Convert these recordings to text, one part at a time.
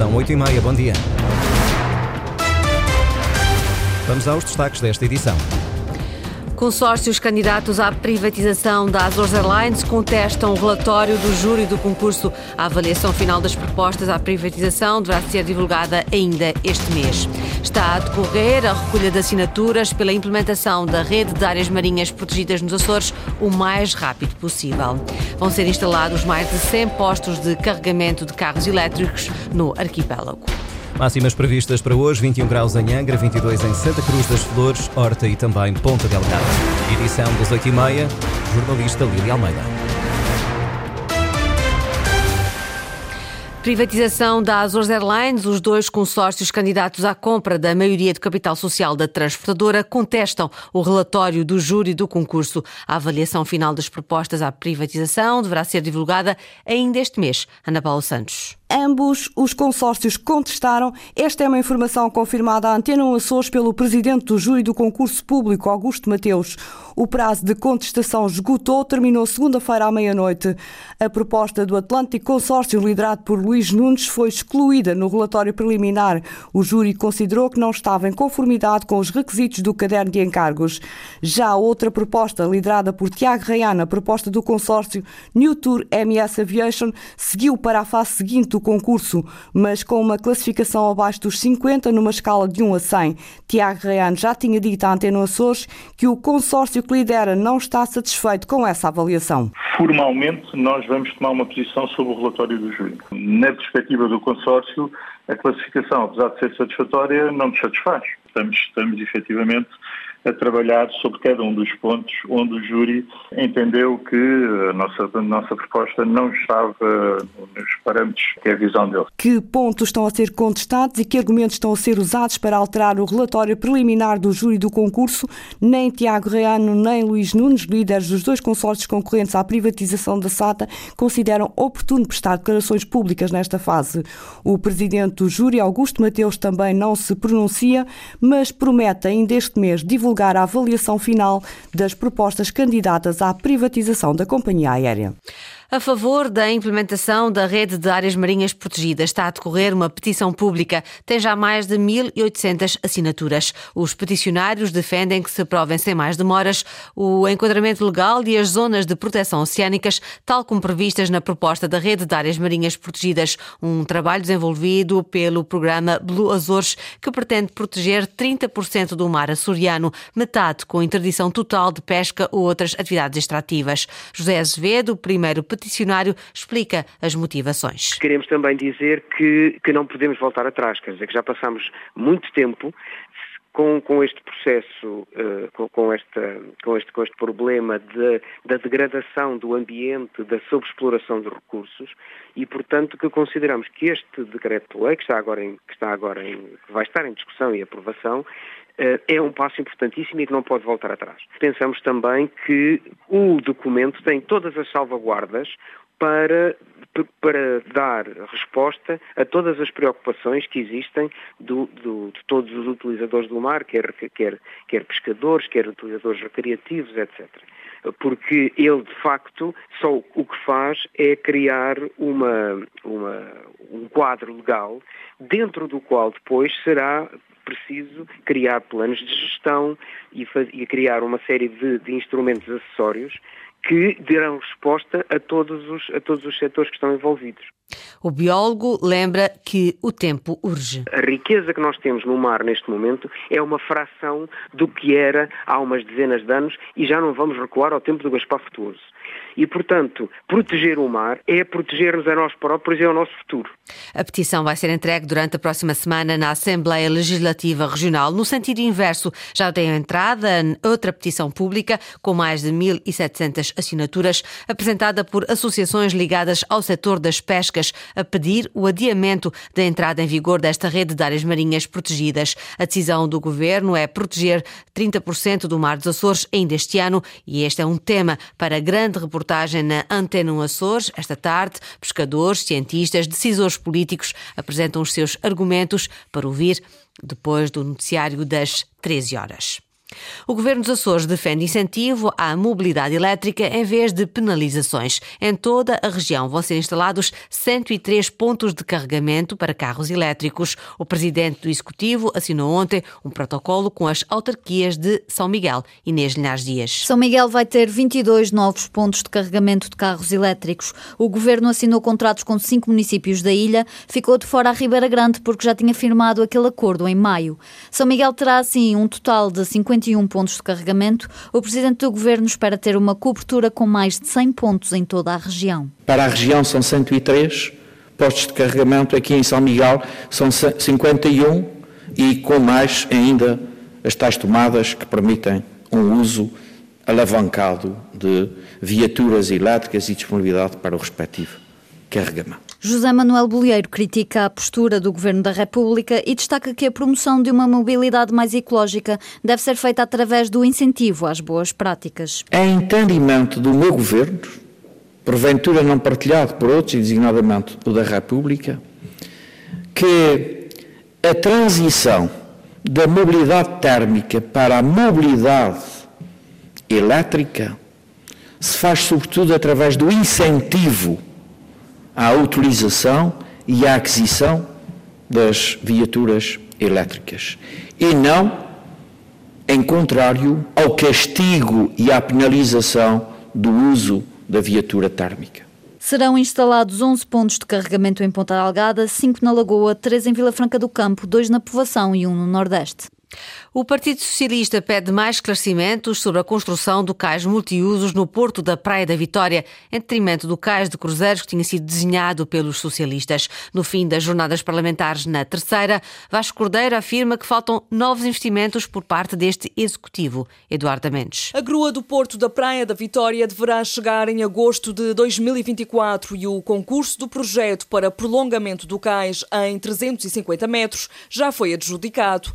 São 8 e meia, bom dia. Vamos aos destaques desta edição. Consórcios candidatos à privatização da Azores Airlines contestam o relatório do júri do concurso. A avaliação final das propostas à privatização deverá ser divulgada ainda este mês. Está a decorrer a recolha de assinaturas pela implementação da rede de áreas marinhas protegidas nos Açores o mais rápido possível. Vão ser instalados mais de 100 postos de carregamento de carros elétricos no arquipélago. Máximas previstas para hoje: 21 graus em Angra, 22 em Santa Cruz das Flores, Horta e também Ponta Delgada. Edição das 8h30, jornalista Lili Almeida. Privatização da Azores Airlines. Os dois consórcios candidatos à compra da maioria de capital social da transportadora contestam o relatório do júri do concurso. A avaliação final das propostas à privatização deverá ser divulgada ainda este mês. Ana Paula Santos. Ambos os consórcios contestaram. Esta é uma informação confirmada à Antena Açores pelo presidente do júri do concurso público, Augusto Mateus. O prazo de contestação esgotou, terminou segunda-feira à meia-noite. A proposta do Atlântico Consórcio, liderado por Luís Nunes, foi excluída no relatório preliminar. O júri considerou que não estava em conformidade com os requisitos do caderno de encargos. Já outra proposta, liderada por Tiago Rayana, proposta do consórcio New Tour MS Aviation, seguiu para a fase seguinte do concurso, mas com uma classificação abaixo dos 50 numa escala de 1 a 100. Tiago Rayano já tinha dito à Antena Açores que o consórcio que lidera não está satisfeito com essa avaliação. Formalmente, nós vamos tomar uma posição sobre o relatório do júri. Na perspectiva do consórcio, a classificação, apesar de ser satisfatória, não nos satisfaz. Estamos, estamos efetivamente a trabalhar sobre cada um dos pontos onde o júri entendeu que a nossa, a nossa proposta não estava nos parâmetros que é a visão dele. Que pontos estão a ser contestados e que argumentos estão a ser usados para alterar o relatório preliminar do júri do concurso? Nem Tiago Reano nem Luís Nunes, líderes dos dois consórcios concorrentes à privatização da SATA, consideram oportuno prestar declarações públicas nesta fase. O presidente do júri, Augusto Mateus, também não se pronuncia, mas promete ainda este mês divulgar divulgar a avaliação final das propostas candidatas à privatização da companhia aérea. A favor da implementação da rede de áreas marinhas protegidas está a decorrer uma petição pública. Tem já mais de 1.800 assinaturas. Os peticionários defendem que se aprovem sem mais demoras o enquadramento legal e as zonas de proteção oceânicas, tal como previstas na proposta da rede de áreas marinhas protegidas, um trabalho desenvolvido pelo programa Blue Azores, que pretende proteger 30% do mar açoriano, metade com interdição total de pesca ou outras atividades extrativas. José Azevedo, primeiro peticionário, peticionário explica as motivações. Queremos também dizer que, que não podemos voltar atrás, quer dizer que já passamos muito tempo com, com, este processo, uh, com, com, esta, com, este, com este problema de, da degradação do ambiente, da sobreexploração de recursos e, portanto, que consideramos que este decreto-lei, que está agora, em, que está agora em, que vai estar em discussão e aprovação, é um passo importantíssimo e que não pode voltar atrás. Pensamos também que o documento tem todas as salvaguardas para para dar resposta a todas as preocupações que existem do, do, de todos os utilizadores do mar, quer, quer, quer pescadores, quer utilizadores recreativos, etc. Porque ele, de facto, só o que faz é criar uma, uma, um quadro legal dentro do qual depois será preciso criar planos de gestão e, faz, e criar uma série de, de instrumentos acessórios que dirão resposta a todos os, a todos os setores que estão envolvidos. O biólogo lembra que o tempo urge. A riqueza que nós temos no mar neste momento é uma fração do que era há umas dezenas de anos e já não vamos recuar ao tempo do Gaspar Frutuoso. E, portanto, proteger o mar é proteger-nos a nós próprios e ao nosso futuro. A petição vai ser entregue durante a próxima semana na Assembleia Legislativa Regional. No sentido inverso, já tem entrada outra petição pública com mais de 1.700 assinaturas, apresentada por associações ligadas ao setor das pescas a pedir o adiamento da entrada em vigor desta rede de áreas marinhas protegidas. A decisão do governo é proteger 30% do Mar dos Açores ainda este ano e este é um tema para a grande reportagem na Antena Açores. Esta tarde, pescadores, cientistas, decisores políticos apresentam os seus argumentos para ouvir depois do noticiário das 13 horas. O Governo dos Açores defende incentivo à mobilidade elétrica em vez de penalizações. Em toda a região vão ser instalados 103 pontos de carregamento para carros elétricos. O presidente do Executivo assinou ontem um protocolo com as autarquias de São Miguel. Inês Linhares Dias. São Miguel vai ter 22 novos pontos de carregamento de carros elétricos. O Governo assinou contratos com cinco municípios da ilha. Ficou de fora a Ribeira Grande porque já tinha firmado aquele acordo em maio. São Miguel terá, assim, um total de 50 51 pontos de carregamento, o Presidente do Governo espera ter uma cobertura com mais de 100 pontos em toda a região. Para a região são 103 postos de carregamento, aqui em São Miguel são 51 e com mais ainda as tais tomadas que permitem um uso alavancado de viaturas elétricas e disponibilidade para o respectivo carregamento. José Manuel Bolieiro critica a postura do Governo da República e destaca que a promoção de uma mobilidade mais ecológica deve ser feita através do incentivo às boas práticas. É entendimento do meu Governo, porventura não partilhado por outros, e designadamente o da República, que a transição da mobilidade térmica para a mobilidade elétrica se faz sobretudo através do incentivo à utilização e à aquisição das viaturas elétricas e não em contrário ao castigo e à penalização do uso da viatura térmica. Serão instalados 11 pontos de carregamento em Ponta Algada, 5 na Lagoa, 3 em Vila Franca do Campo, 2 na Povoação e 1 no Nordeste. O Partido Socialista pede mais esclarecimentos sobre a construção do cais multiusos no porto da Praia da Vitória, em detrimento do cais de cruzeiros que tinha sido desenhado pelos socialistas. No fim das jornadas parlamentares na terceira, Vasco Cordeiro afirma que faltam novos investimentos por parte deste executivo. Eduardo Mendes. A grua do porto da Praia da Vitória deverá chegar em agosto de 2024 e o concurso do projeto para prolongamento do cais em 350 metros já foi adjudicado.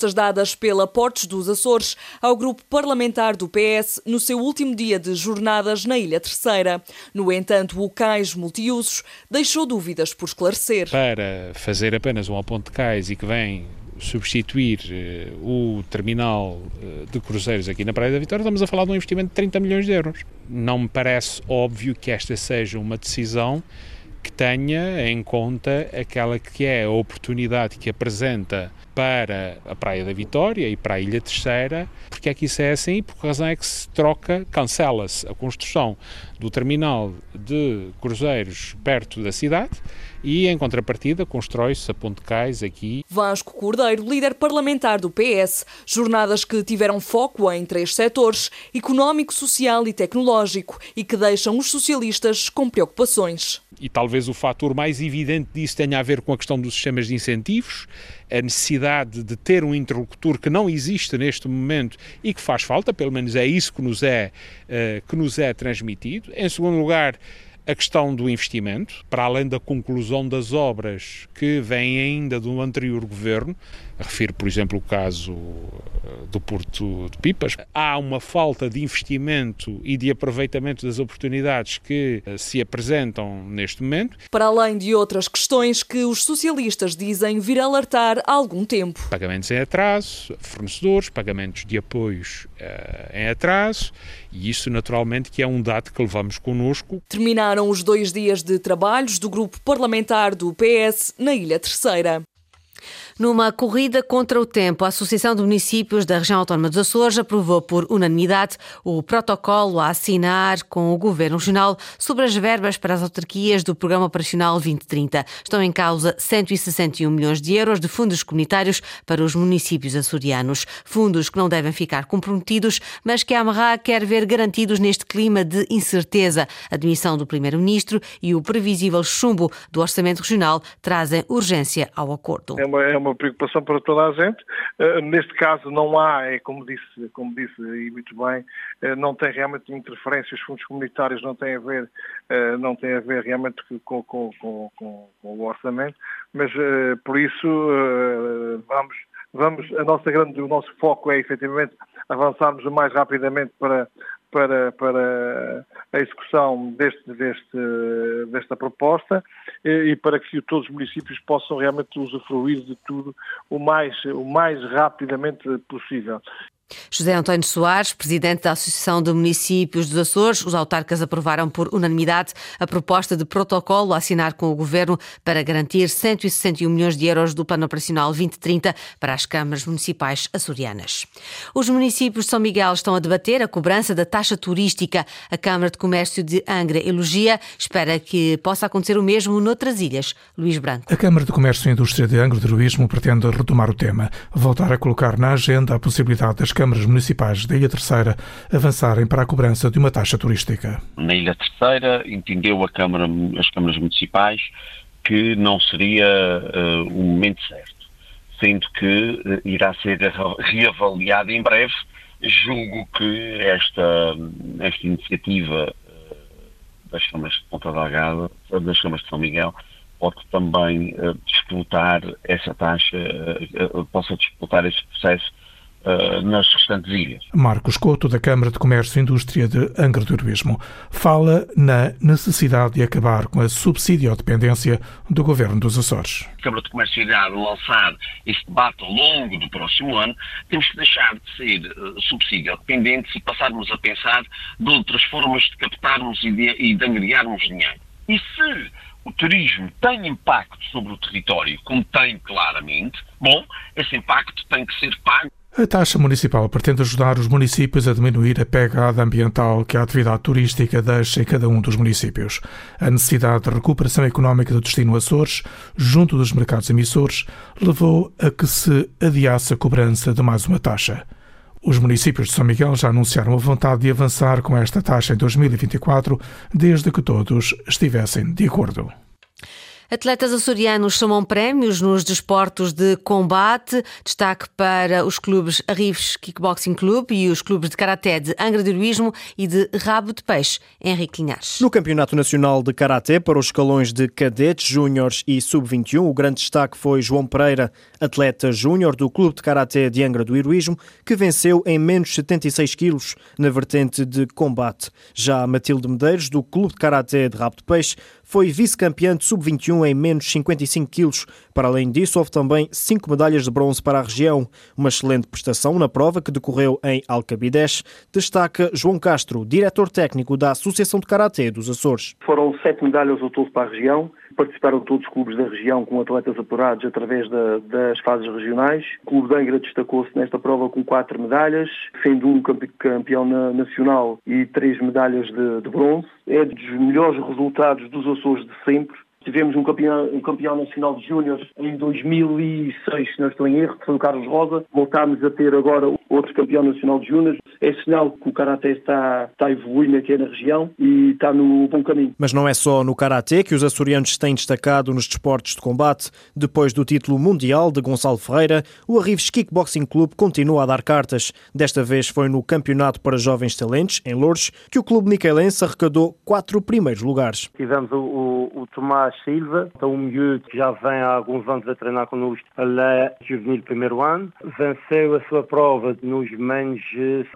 Respostas dadas pela Portos dos Açores ao grupo parlamentar do PS no seu último dia de jornadas na Ilha Terceira. No entanto, o cais multiusos deixou dúvidas por esclarecer. Para fazer apenas um aponto de cais e que vem substituir uh, o terminal uh, de cruzeiros aqui na Praia da Vitória, estamos a falar de um investimento de 30 milhões de euros. Não me parece óbvio que esta seja uma decisão que tenha em conta aquela que é a oportunidade que apresenta para a Praia da Vitória e para a Ilha Terceira, porque é que isso é assim? Por que razão é que se troca, cancela-se a construção do terminal de cruzeiros perto da cidade e, em contrapartida, constrói-se a Ponte Cais aqui. Vasco Cordeiro, líder parlamentar do PS, jornadas que tiveram foco em três setores, económico, social e tecnológico, e que deixam os socialistas com preocupações. E talvez o fator mais evidente disso tenha a ver com a questão dos sistemas de incentivos, a necessidade de ter um interlocutor que não existe neste momento e que faz falta, pelo menos é isso que nos é, uh, que nos é transmitido. Em segundo lugar, a questão do investimento, para além da conclusão das obras que vêm ainda do anterior governo, refiro, por exemplo, o caso eh, do Porto de Pipas, há uma falta de investimento e de aproveitamento das oportunidades que eh, se apresentam neste momento. Para além de outras questões que os socialistas dizem vir alertar há algum tempo. Pagamentos em atraso, fornecedores, pagamentos de apoios uh, em atraso, e isso naturalmente que é um dado que levamos connosco. Terminaram os dois dias de trabalhos do grupo parlamentar do PS na Ilha Terceira. Numa corrida contra o tempo, a Associação de Municípios da Região Autónoma dos Açores aprovou por unanimidade o protocolo a assinar com o Governo Regional sobre as verbas para as autarquias do Programa Operacional 2030. Estão em causa 161 milhões de euros de fundos comunitários para os municípios açorianos. Fundos que não devem ficar comprometidos, mas que a Amarra quer ver garantidos neste clima de incerteza. A demissão do Primeiro-Ministro e o previsível chumbo do Orçamento Regional trazem urgência ao acordo. É uma, é uma uma preocupação para toda a gente. Uh, neste caso não há, é como disse, como disse e muito bem, uh, não tem realmente interferência, os fundos comunitários não têm a ver, uh, não têm a ver realmente com, com, com, com o orçamento, mas por isso vamos, vamos, a nossa grande, o nosso foco é efetivamente avançarmos mais rapidamente para, para, para a execução deste, deste, desta proposta e, e, para que todos os municípios possam realmente usufruir de tudo o mais, o mais rapidamente possível. José António Soares, presidente da Associação de Municípios dos Açores, os autarcas aprovaram por unanimidade a proposta de protocolo a assinar com o governo para garantir 161 milhões de euros do Plano Operacional 2030 para as câmaras municipais açorianas. Os municípios de São Miguel estão a debater a cobrança da taxa turística. A Câmara de Comércio de Angra elogia, espera que possa acontecer o mesmo noutras ilhas. Luís Branco. A Câmara de Comércio e Indústria de Angra do Heroísmo pretende retomar o tema, voltar a colocar na agenda a possibilidade das câmaras municipais da Ilha Terceira avançarem para a cobrança de uma taxa turística. Na Ilha Terceira, entendeu Câmara, as câmaras municipais que não seria uh, o momento certo, sendo que uh, irá ser reavaliada em breve. Julgo que esta, esta iniciativa uh, das câmaras de Ponta Delgada, das câmaras de São Miguel, pode também disputar essa taxa, possa disputar esse processo Uh, nas restantes ilhas. Marcos Couto, da Câmara de Comércio e Indústria de Angra do Heroísmo, fala na necessidade de acabar com a subsidiodependência do Governo dos Açores. A Câmara de Comércio irá lançar este debate ao longo do próximo ano. Temos que deixar de ser uh, subsídio-dependentes e passarmos a pensar de outras formas de captarmos e de, e de angariarmos dinheiro. E se o turismo tem impacto sobre o território, como tem claramente, bom, esse impacto tem que ser pago a taxa municipal pretende ajudar os municípios a diminuir a pegada ambiental que a atividade turística deixa em cada um dos municípios. A necessidade de recuperação económica do destino Açores, junto dos mercados emissores, levou a que se adiasse a cobrança de mais uma taxa. Os municípios de São Miguel já anunciaram a vontade de avançar com esta taxa em 2024, desde que todos estivessem de acordo. Atletas açorianos somam prémios nos desportos de combate. Destaque para os clubes Arrives Kickboxing Club e os clubes de Karaté de Angra de Heroísmo e de Rabo de Peixe. Henrique Linhares. No Campeonato Nacional de Karaté para os escalões de cadetes, júniores e sub-21, o grande destaque foi João Pereira, atleta júnior do Clube de Karaté de Angra do Heroísmo, que venceu em menos 76 quilos na vertente de combate. Já Matilde Medeiros, do Clube de Karaté de Rabo de Peixe, foi vice-campeã de sub-21 em menos 55 quilos. Para além disso, houve também cinco medalhas de bronze para a região. Uma excelente prestação na prova que decorreu em Alcabidez, destaca João Castro, diretor técnico da Associação de Karatê dos Açores. Foram sete medalhas ao todo para a região. Participaram todos os clubes da região com atletas apurados através da, das fases regionais. O Clube de Angra destacou-se nesta prova com quatro medalhas, sendo um campeão nacional e três medalhas de, de bronze. É dos melhores resultados dos Açores de sempre Tivemos um campeão, um campeão nacional de júniores em 2006, se não estou em erro, que foi o Carlos Rosa. Voltámos a ter agora outro campeão nacional de júniores. É sinal que o Karaté está, está evoluindo aqui na região e está no bom caminho. Mas não é só no Karaté que os açorianos têm destacado nos desportos de combate. Depois do título mundial de Gonçalo Ferreira, o Arrives Kickboxing Club continua a dar cartas. Desta vez foi no Campeonato para Jovens Talentos, em Lourdes, que o clube miquelense arrecadou quatro primeiros lugares. Tivemos o, o, o Tomás Silva, é um miúdo que já vem há alguns anos a treinar connosco, ele é juvenil primeiro ano, venceu a sua prova nos menos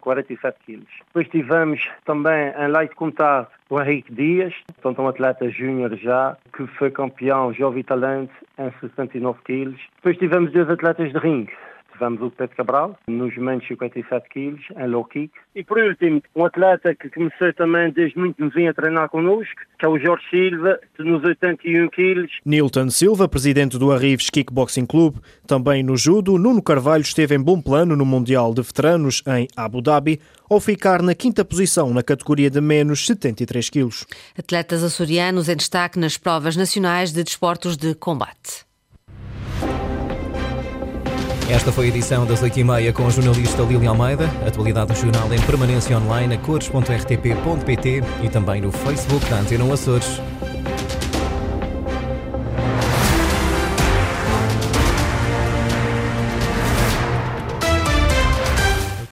47 quilos. Depois tivemos também em leite contato o Henrique Dias, portanto um atleta júnior já, que foi campeão jovem talento em 69 quilos. Depois tivemos dois atletas de ringue, Tivemos o Pedro Cabral, nos menos 57 quilos, em low kick. E por último, um atleta que começou também desde muito novinho a treinar connosco, que é o Jorge Silva, nos 81 quilos. Nilton Silva, presidente do Arrives Kickboxing Club, também no judo, Nuno Carvalho esteve em bom plano no Mundial de Veteranos em Abu Dhabi, ao ficar na quinta posição na categoria de menos 73 quilos. Atletas açorianos em destaque nas provas nacionais de desportos de combate. Esta foi a edição das 8h30 com a jornalista Lili Almeida. Atualidade jornal em permanência online a cores.rtp.pt e também no Facebook da Antena Açores.